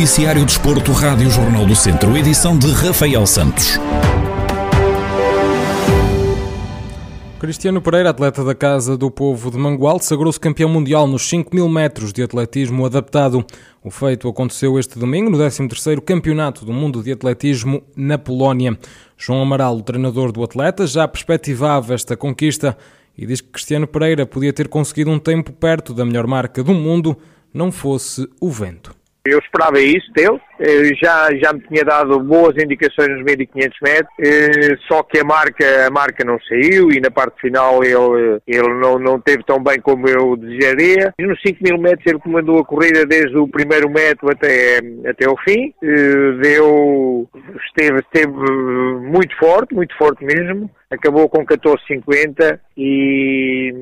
Noticiário Desporto, Rádio Jornal do Centro, edição de Rafael Santos. Cristiano Pereira, atleta da Casa do Povo de Mangual, sagrou-se campeão mundial nos 5 mil metros de atletismo adaptado. O feito aconteceu este domingo no 13º Campeonato do Mundo de Atletismo na Polónia. João Amaral, o treinador do atleta, já perspectivava esta conquista e diz que Cristiano Pereira podia ter conseguido um tempo perto da melhor marca do mundo, não fosse o vento. Eu esperava isso dele, eh, já, já me tinha dado boas indicações nos 1500 metros, eh, só que a marca, a marca não saiu e na parte final ele, ele não, não teve tão bem como eu desejaria. E nos 5000 metros ele comandou a corrida desde o primeiro metro até, até o fim, eh, deu, esteve, esteve muito forte, muito forte mesmo, acabou com 14,50 e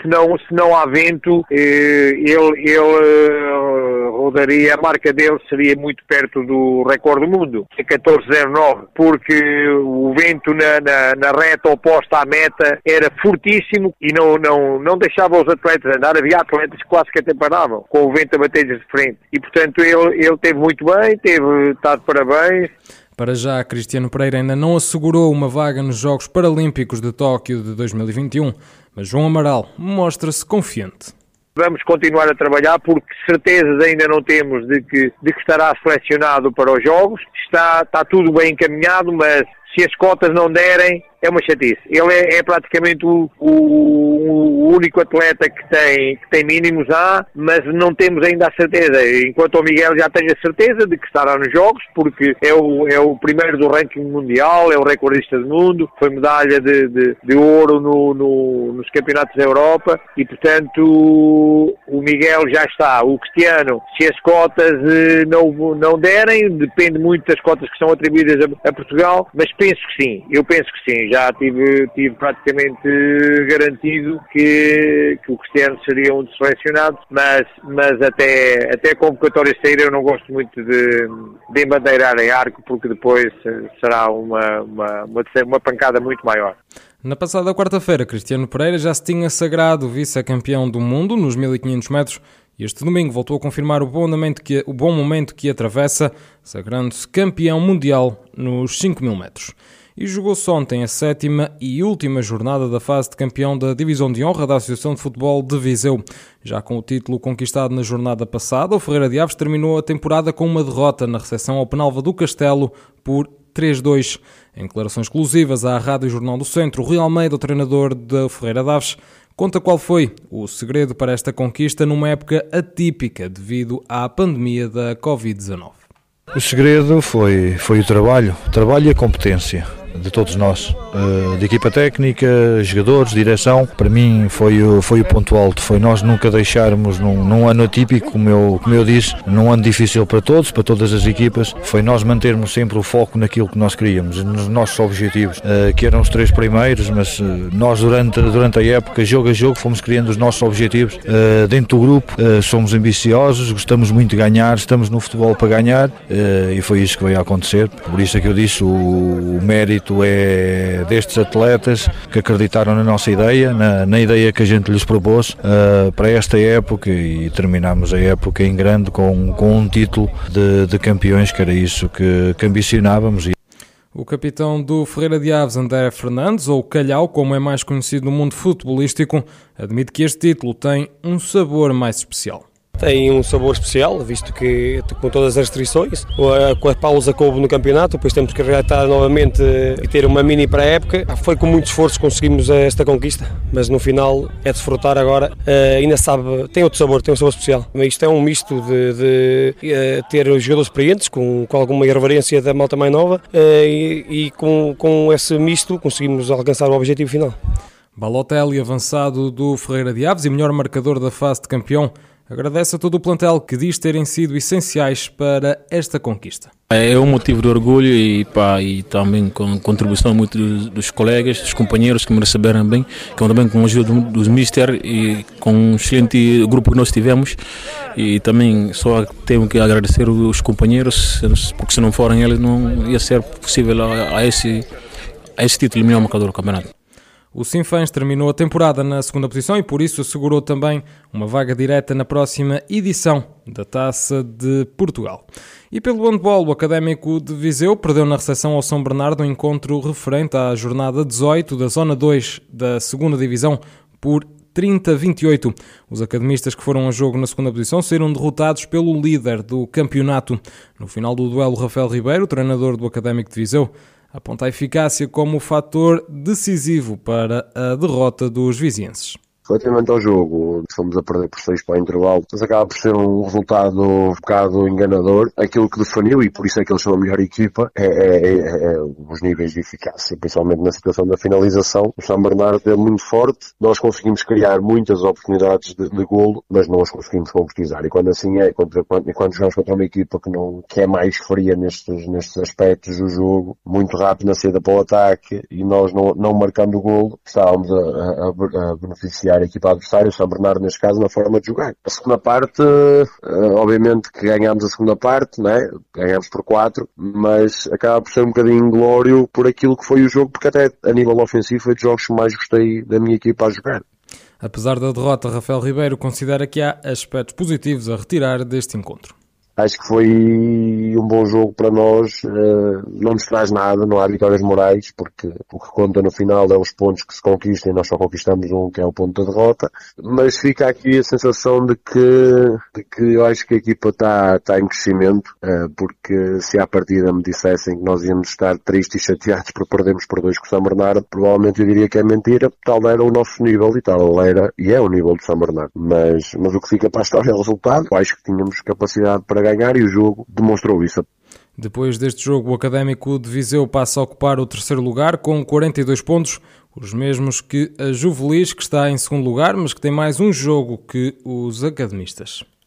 se não, se não há vento, ele, ele rodaria, a marca dele seria muito perto do recorde do mundo, 14,09, porque o vento na, na, na, reta oposta à meta era fortíssimo e não, não, não deixava os atletas andar. Havia atletas que quase que até paravam, com o vento a bater-lhes de frente. E, portanto, ele, ele teve muito bem, teve, está de parabéns. Para já, Cristiano Pereira ainda não assegurou uma vaga nos Jogos Paralímpicos de Tóquio de 2021, mas João Amaral mostra-se confiante. Vamos continuar a trabalhar porque certezas ainda não temos de que, de que estará selecionado para os Jogos. Está, está tudo bem encaminhado, mas se as cotas não derem, é uma chatice. Ele é, é praticamente o, o, o, único atleta que tem, que tem mínimos A, mas não temos ainda a certeza. Enquanto o Miguel já tem a certeza de que estará nos Jogos, porque é o, é o primeiro do ranking mundial, é o recordista do mundo, foi medalha de, de, de ouro no, no, nos campeonatos da Europa e, portanto, o Miguel já está. O Cristiano, se as cotas eh, não, não derem, depende muito das cotas que são atribuídas a, a Portugal, mas penso que sim. Eu penso que sim já tive, tive praticamente garantido que, que o Cristiano seria um dos selecionados, mas, mas até, até a convocatória sair eu não gosto muito de, de embandeirar em arco, porque depois será uma, uma, uma, uma pancada muito maior. Na passada quarta-feira, Cristiano Pereira já se tinha sagrado vice-campeão do mundo nos 1500 metros este domingo voltou a confirmar o bom momento que, o bom momento que atravessa, sagrando-se campeão mundial nos 5000 metros e jogou-se ontem a sétima e última jornada da fase de campeão da Divisão de Honra da Associação de Futebol de Viseu. Já com o título conquistado na jornada passada, o Ferreira de Aves terminou a temporada com uma derrota na recepção ao Penalva do Castelo por 3-2. Em declarações exclusivas à Rádio Jornal do Centro, o Rui Almeida, o treinador da Ferreira de Aves, conta qual foi o segredo para esta conquista numa época atípica devido à pandemia da Covid-19. O segredo foi, foi o trabalho, o trabalho e a competência de todos nós, eh, de equipa técnica, jogadores, direção. Para mim foi o, foi o ponto alto, foi nós nunca deixarmos num, num ano atípico, como eu, como eu disse, num ano difícil para todos, para todas as equipas, foi nós mantermos sempre o foco naquilo que nós queríamos, nos nossos objetivos, eh, que eram os três primeiros, mas eh, nós durante, durante a época, jogo a jogo, fomos criando os nossos objetivos dentro do grupo, somos ambiciosos, gostamos muito de ganhar, estamos no futebol para ganhar e foi isso que veio a acontecer, por isso é que eu disse, o, o mérito é destes atletas que acreditaram na nossa ideia, na, na ideia que a gente lhes propôs uh, para esta época e terminamos a época em grande com, com um título de, de campeões, que era isso que, que ambicionávamos. O capitão do Ferreira de Aves, André Fernandes, ou Calhau, como é mais conhecido no mundo futebolístico, admite que este título tem um sabor mais especial tem um sabor especial, visto que com todas as restrições, com a pausa que houve no campeonato, depois temos que reatar novamente e ter uma mini pré-época. Foi com muito esforço que conseguimos esta conquista, mas no final é desfrutar agora. Uh, ainda sabe, tem outro sabor, tem um sabor especial. Isto é um misto de, de uh, ter jogadores experientes, com, com alguma irreverência da malta mais nova, e, e com, com esse misto conseguimos alcançar o objetivo final. Balotelli, avançado do Ferreira de Aves e melhor marcador da fase de campeão, Agradece a todo o plantel que diz terem sido essenciais para esta conquista. É um motivo de orgulho e, pá, e também com contribuição muito dos, dos, colegas, dos companheiros que me receberam bem, que também com a ajuda dos Mister e com um excelente grupo que nós tivemos. E também só tenho que agradecer os companheiros, porque se não forem eles não ia ser possível a, a esse, a esse título melhor marcador do campeonato. O Sinfãs terminou a temporada na segunda posição e por isso assegurou também uma vaga direta na próxima edição da Taça de Portugal. E pelo handball, o Académico de Viseu perdeu na recepção ao São Bernardo um encontro referente à jornada 18 da Zona 2 da segunda Divisão por 30-28. Os academistas que foram a jogo na segunda posição saíram derrotados pelo líder do campeonato. No final do duelo, Rafael Ribeiro, treinador do Académico de Viseu, aponta a eficácia como o fator decisivo para a derrota dos vizienses. Relativamente ao jogo, fomos a perder por 6 para o intervalo, mas acaba por ser um resultado um bocado enganador. Aquilo que definiu, e por isso é que eles são a melhor equipa, é, é, é, é os níveis de eficácia, principalmente na situação da finalização. O São Bernardo é muito forte, nós conseguimos criar muitas oportunidades de, de golo, mas não as conseguimos concretizar. E quando assim é, quando, quando, quando jogamos contra uma equipa que, não, que é mais fria nestes, nestes aspectos do jogo, muito rápido na saída para o ataque, e nós não, não marcando o golo, estávamos a, a, a beneficiar a equipa adversária, o São Bernardo neste caso, na forma de jogar. A segunda parte, eh, obviamente que ganhámos a segunda parte, né? ganhámos por 4, mas acaba por ser um bocadinho inglório por aquilo que foi o jogo, porque até a nível ofensivo foi dos jogos que mais gostei da minha equipa a jogar. Apesar da derrota, Rafael Ribeiro considera que há aspectos positivos a retirar deste encontro. Acho que foi um bom jogo para nós. Eh, não nos traz nada, não há vitórias morais, porque o que conta no final é os pontos que se conquistam e nós só conquistamos um, que é o ponto da derrota. Mas fica aqui a sensação de que, de que eu acho que a equipa está, está em crescimento, eh, porque se à partida me dissessem que nós íamos estar tristes e chateados por perdermos por dois com o São Bernardo, provavelmente eu diria que é mentira. Tal era o nosso nível e tal era, e é o nível do São Bernardo. Mas, mas o que fica para a história é o resultado. Eu acho que tínhamos capacidade para ganhar e o jogo demonstrou isso. Depois deste jogo, o Académico de Viseu passa a ocupar o terceiro lugar com 42 pontos, os mesmos que a Juvelis, que está em segundo lugar, mas que tem mais um jogo que os academistas.